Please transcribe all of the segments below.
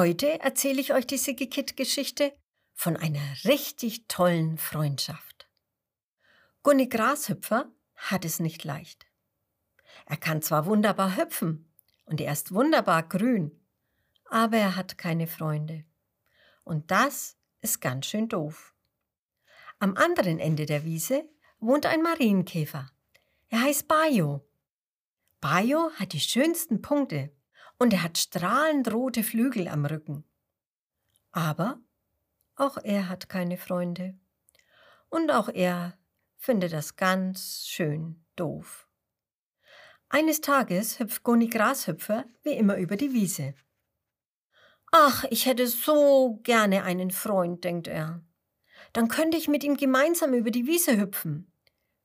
Heute erzähle ich euch die Siggekit-Geschichte von einer richtig tollen Freundschaft. Gunni Grashüpfer hat es nicht leicht. Er kann zwar wunderbar hüpfen und er ist wunderbar grün, aber er hat keine Freunde. Und das ist ganz schön doof. Am anderen Ende der Wiese wohnt ein Marienkäfer. Er heißt Bayo. Bayo hat die schönsten Punkte und er hat strahlend rote Flügel am Rücken. Aber auch er hat keine Freunde. Und auch er findet das ganz schön doof. Eines Tages hüpft Goni Grashüpfer wie immer über die Wiese. Ach, ich hätte so gerne einen Freund, denkt er. Dann könnte ich mit ihm gemeinsam über die Wiese hüpfen.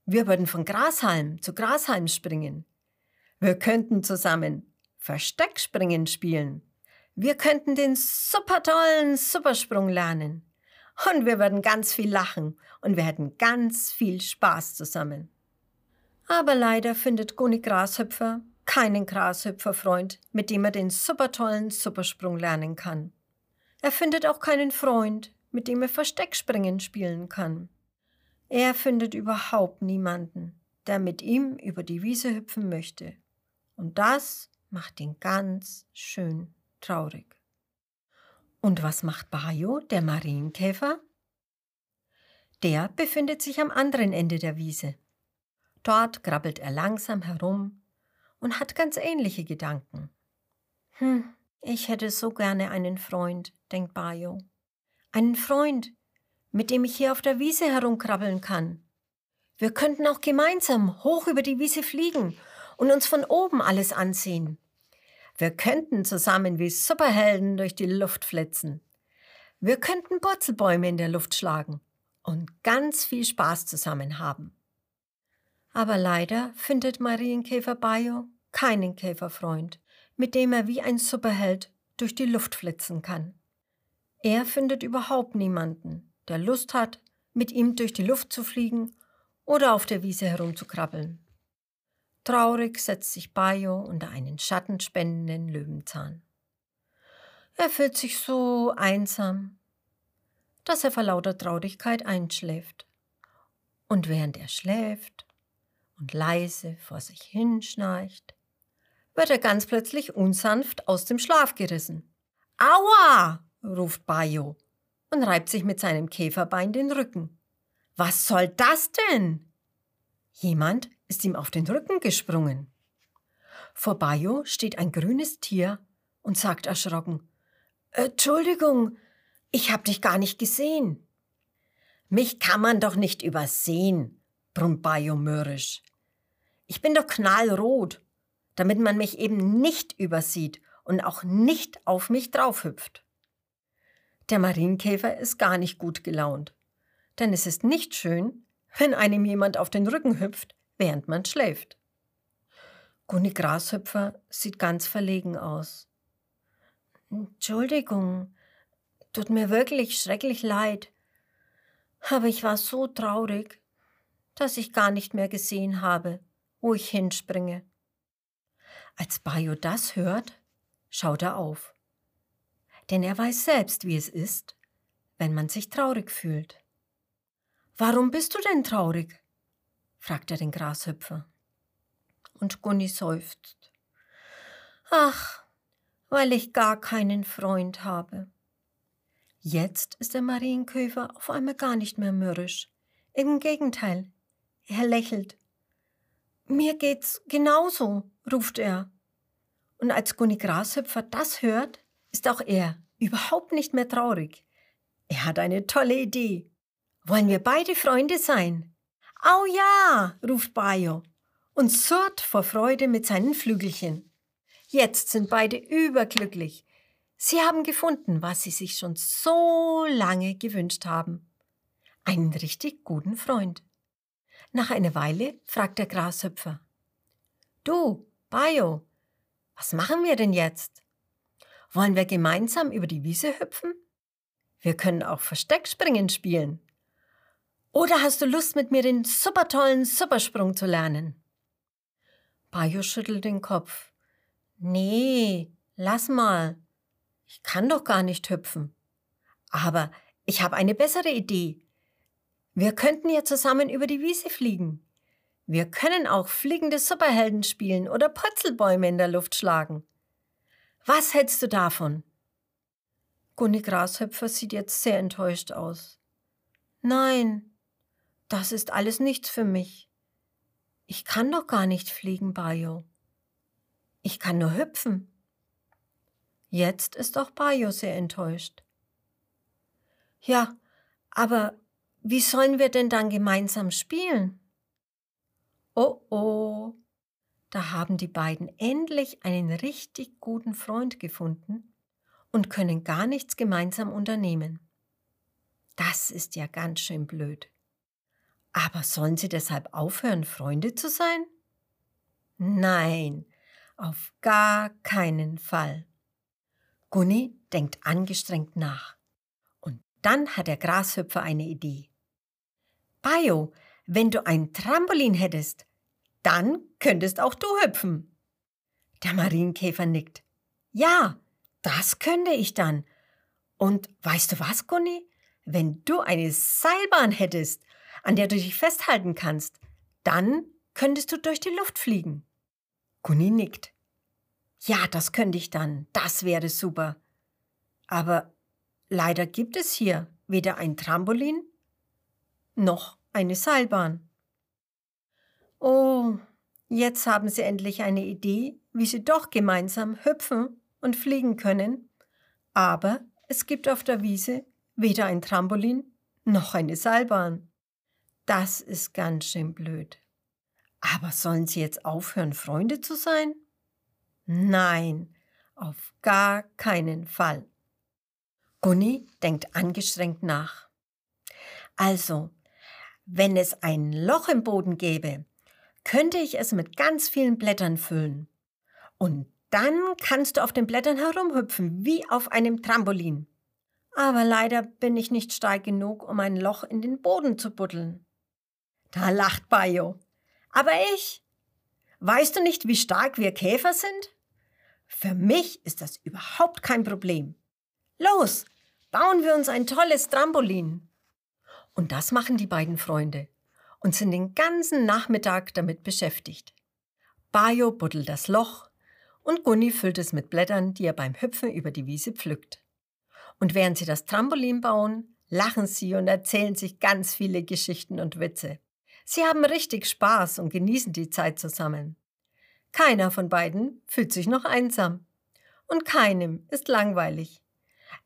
Wir würden von Grashalm zu Grashalm springen. Wir könnten zusammen Versteckspringen spielen. Wir könnten den super tollen Supersprung lernen. Und wir würden ganz viel lachen und wir hätten ganz viel Spaß zusammen. Aber leider findet Gunni Grashüpfer keinen Grashüpferfreund, mit dem er den super tollen Supersprung lernen kann. Er findet auch keinen Freund, mit dem er Versteckspringen spielen kann. Er findet überhaupt niemanden, der mit ihm über die Wiese hüpfen möchte. Und das macht ihn ganz schön traurig. Und was macht Bayo, der Marienkäfer? Der befindet sich am anderen Ende der Wiese. Dort krabbelt er langsam herum und hat ganz ähnliche Gedanken. Hm, ich hätte so gerne einen Freund, denkt Bayo. Einen Freund, mit dem ich hier auf der Wiese herumkrabbeln kann. Wir könnten auch gemeinsam hoch über die Wiese fliegen und uns von oben alles ansehen. Wir könnten zusammen wie Superhelden durch die Luft flitzen. Wir könnten Purzelbäume in der Luft schlagen und ganz viel Spaß zusammen haben. Aber leider findet Marienkäfer Bayo keinen Käferfreund, mit dem er wie ein Superheld durch die Luft flitzen kann. Er findet überhaupt niemanden, der Lust hat, mit ihm durch die Luft zu fliegen oder auf der Wiese herumzukrabbeln. Traurig setzt sich Bayo unter einen schattenspendenden Löwenzahn. Er fühlt sich so einsam, dass er vor lauter Traurigkeit einschläft. Und während er schläft und leise vor sich hinschnarcht, wird er ganz plötzlich unsanft aus dem Schlaf gerissen. Aua! ruft Bayo und reibt sich mit seinem Käferbein den Rücken. Was soll das denn? Jemand ist ihm auf den Rücken gesprungen. Vor Bayo steht ein grünes Tier und sagt erschrocken, Entschuldigung, ich hab dich gar nicht gesehen. Mich kann man doch nicht übersehen, brummt Bayo mürrisch. Ich bin doch knallrot, damit man mich eben nicht übersieht und auch nicht auf mich draufhüpft. Der Marienkäfer ist gar nicht gut gelaunt, denn es ist nicht schön, wenn einem jemand auf den Rücken hüpft, während man schläft. Gunni Grashüpfer sieht ganz verlegen aus. Entschuldigung, tut mir wirklich schrecklich leid, aber ich war so traurig, dass ich gar nicht mehr gesehen habe, wo ich hinspringe. Als Bayo das hört, schaut er auf. Denn er weiß selbst, wie es ist, wenn man sich traurig fühlt. Warum bist du denn traurig? fragt er den Grashüpfer. Und Gunni seufzt. Ach, weil ich gar keinen Freund habe. Jetzt ist der Marienkäfer auf einmal gar nicht mehr mürrisch. Im Gegenteil, er lächelt. Mir geht's genauso, ruft er. Und als Gunni Grashüpfer das hört, ist auch er überhaupt nicht mehr traurig. Er hat eine tolle Idee. Wollen wir beide Freunde sein? Au ja, ruft Bayo und surrt vor Freude mit seinen Flügelchen. Jetzt sind beide überglücklich. Sie haben gefunden, was sie sich schon so lange gewünscht haben. Einen richtig guten Freund. Nach einer Weile fragt der Grashüpfer. Du, Bayo, was machen wir denn jetzt? Wollen wir gemeinsam über die Wiese hüpfen? Wir können auch Versteckspringen spielen. Oder hast du Lust, mit mir den super tollen Supersprung zu lernen? Bayo schüttelt den Kopf. Nee, lass mal. Ich kann doch gar nicht hüpfen. Aber ich habe eine bessere Idee. Wir könnten ja zusammen über die Wiese fliegen. Wir können auch fliegende Superhelden spielen oder Purzelbäume in der Luft schlagen. Was hältst du davon? Gunni Grashöpfer sieht jetzt sehr enttäuscht aus. Nein, das ist alles nichts für mich. Ich kann doch gar nicht fliegen, Bayo. Ich kann nur hüpfen. Jetzt ist auch Bayo sehr enttäuscht. Ja, aber wie sollen wir denn dann gemeinsam spielen? Oh oh, da haben die beiden endlich einen richtig guten Freund gefunden und können gar nichts gemeinsam unternehmen. Das ist ja ganz schön blöd. Aber sollen sie deshalb aufhören, Freunde zu sein? Nein, auf gar keinen Fall. Gunni denkt angestrengt nach. Und dann hat der Grashüpfer eine Idee. Bayo, wenn du ein Trampolin hättest, dann könntest auch du hüpfen. Der Marienkäfer nickt. Ja, das könnte ich dann. Und weißt du was, Gunni? Wenn du eine Seilbahn hättest, an der du dich festhalten kannst, dann könntest du durch die Luft fliegen. Gunni nickt. Ja, das könnte ich dann. Das wäre super. Aber leider gibt es hier weder ein Trampolin noch eine Seilbahn. Oh, jetzt haben sie endlich eine Idee, wie sie doch gemeinsam hüpfen und fliegen können. Aber es gibt auf der Wiese weder ein Trampolin noch eine Seilbahn. Das ist ganz schön blöd. Aber sollen sie jetzt aufhören, Freunde zu sein? Nein, auf gar keinen Fall. Gunni denkt angestrengt nach. Also, wenn es ein Loch im Boden gäbe, könnte ich es mit ganz vielen Blättern füllen. Und dann kannst du auf den Blättern herumhüpfen, wie auf einem Trampolin. Aber leider bin ich nicht stark genug, um ein Loch in den Boden zu buddeln. Da lacht Bayo. Aber ich? Weißt du nicht, wie stark wir Käfer sind? Für mich ist das überhaupt kein Problem. Los, bauen wir uns ein tolles Trampolin. Und das machen die beiden Freunde und sind den ganzen Nachmittag damit beschäftigt. Bayo buddelt das Loch und Gunni füllt es mit Blättern, die er beim Hüpfen über die Wiese pflückt. Und während sie das Trampolin bauen, lachen sie und erzählen sich ganz viele Geschichten und Witze. Sie haben richtig Spaß und genießen die Zeit zusammen. Keiner von beiden fühlt sich noch einsam. Und keinem ist langweilig.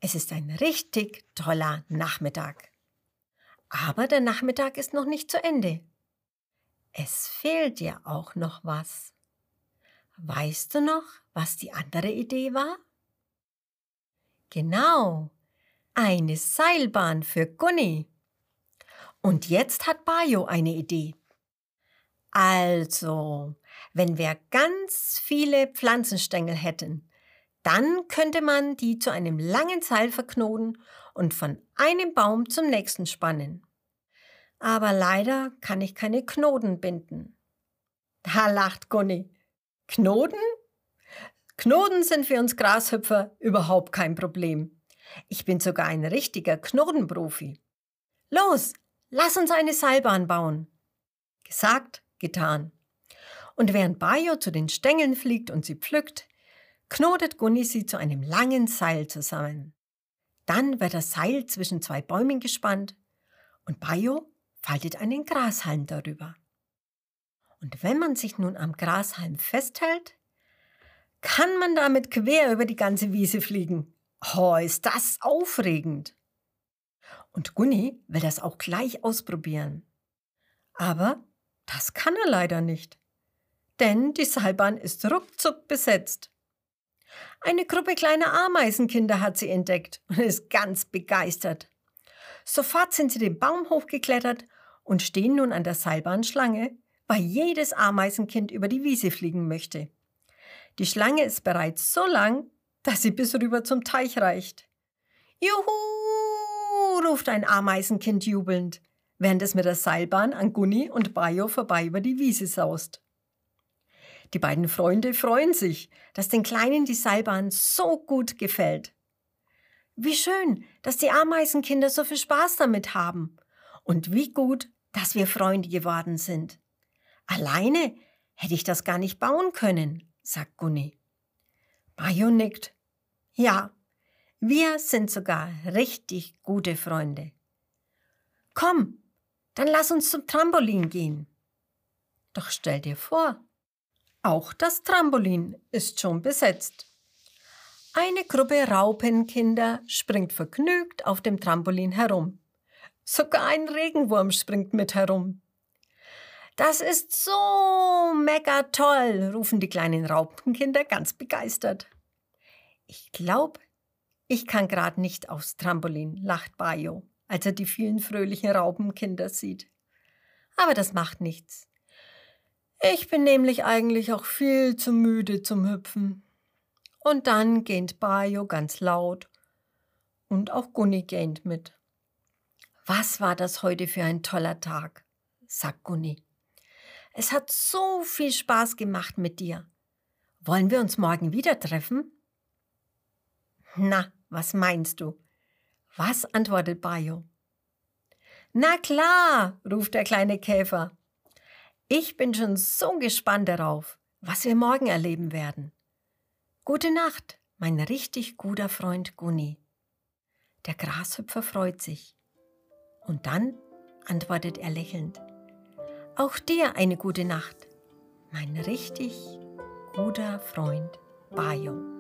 Es ist ein richtig toller Nachmittag. Aber der Nachmittag ist noch nicht zu Ende. Es fehlt dir auch noch was. Weißt du noch, was die andere Idee war? Genau, eine Seilbahn für Gunni. Und jetzt hat Bayo eine Idee. Also, wenn wir ganz viele Pflanzenstängel hätten, dann könnte man die zu einem langen Seil verknoten und von einem Baum zum nächsten spannen. Aber leider kann ich keine Knoten binden. Da lacht Gunni. Knoten? Knoten sind für uns Grashüpfer überhaupt kein Problem. Ich bin sogar ein richtiger Knotenprofi. Los, lass uns eine Seilbahn bauen. Gesagt, getan. Und während Bayo zu den Stängeln fliegt und sie pflückt, knotet Gunni sie zu einem langen Seil zusammen. Dann wird das Seil zwischen zwei Bäumen gespannt und Bayo faltet einen Grashalm darüber. Und wenn man sich nun am Grashalm festhält, kann man damit quer über die ganze Wiese fliegen. Oh, ist das aufregend! Und Gunni will das auch gleich ausprobieren. Aber das kann er leider nicht, denn die Seilbahn ist ruckzuck besetzt. Eine Gruppe kleiner Ameisenkinder hat sie entdeckt und ist ganz begeistert. Sofort sind sie den Baum hochgeklettert und stehen nun an der Seilbahnschlange, weil jedes Ameisenkind über die Wiese fliegen möchte. Die Schlange ist bereits so lang, dass sie bis rüber zum Teich reicht. Juhu! Ruft ein Ameisenkind jubelnd, während es mit der Seilbahn an Gunni und Bayo vorbei über die Wiese saust. Die beiden Freunde freuen sich, dass den Kleinen die Seilbahn so gut gefällt Wie schön, dass die Ameisenkinder so viel Spaß damit haben. Und wie gut, dass wir Freunde geworden sind. Alleine hätte ich das gar nicht bauen können, sagt Gunni. Bayo nickt. Ja, wir sind sogar richtig gute Freunde. Komm, dann lass uns zum Trampolin gehen. Doch stell dir vor, auch das Trampolin ist schon besetzt. Eine Gruppe Raupenkinder springt vergnügt auf dem Trampolin herum. Sogar ein Regenwurm springt mit herum. Das ist so mega toll, rufen die kleinen Raupenkinder ganz begeistert. Ich glaube, ich kann gerade nicht aufs Trampolin, lacht Bayo, als er die vielen fröhlichen Raupenkinder sieht. Aber das macht nichts. Ich bin nämlich eigentlich auch viel zu müde zum Hüpfen. Und dann gähnt Bayo ganz laut und auch Gunni gähnt mit. Was war das heute für ein toller Tag, sagt Gunni. Es hat so viel Spaß gemacht mit dir. Wollen wir uns morgen wieder treffen? Na, was meinst du? Was antwortet Bayo? Na klar, ruft der kleine Käfer. Ich bin schon so gespannt darauf, was wir morgen erleben werden. Gute Nacht, mein richtig guter Freund Gunni. Der Grashüpfer freut sich. Und dann antwortet er lächelnd. Auch dir eine gute Nacht, mein richtig guter Freund Bayo.